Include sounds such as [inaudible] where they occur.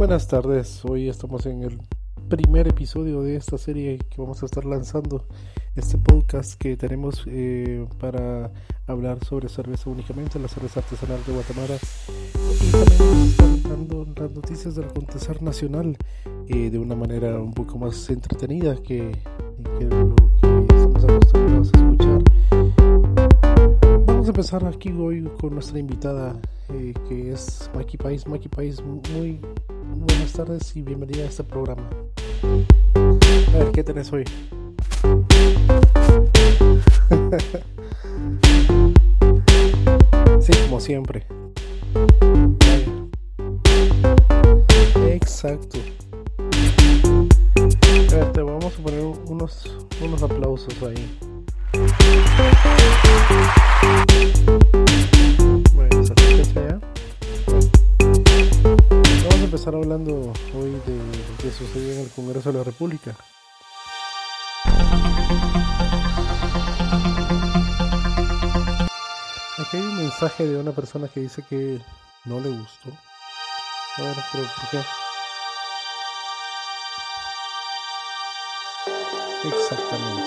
Buenas tardes, hoy estamos en el primer episodio de esta serie que vamos a estar lanzando, este podcast que tenemos eh, para hablar sobre cerveza únicamente, la cerveza artesanal de Guatemala y también dando las noticias del acontecer nacional eh, de una manera un poco más entretenida que, que lo que estamos acostumbrados a escuchar. Vamos a empezar aquí hoy con nuestra invitada eh, que es Maki Pais. Maki Pais, muy buenas tardes y bienvenida a este programa. A ver, ¿qué tenés hoy? [laughs] sí, como siempre. Exacto. A ver, te vamos a poner unos, unos aplausos ahí. Empezar hablando hoy de lo que sucedió en el Congreso de la República. Aquí hay un mensaje de una persona que dice que no le gustó. A ver, pero. Exactamente.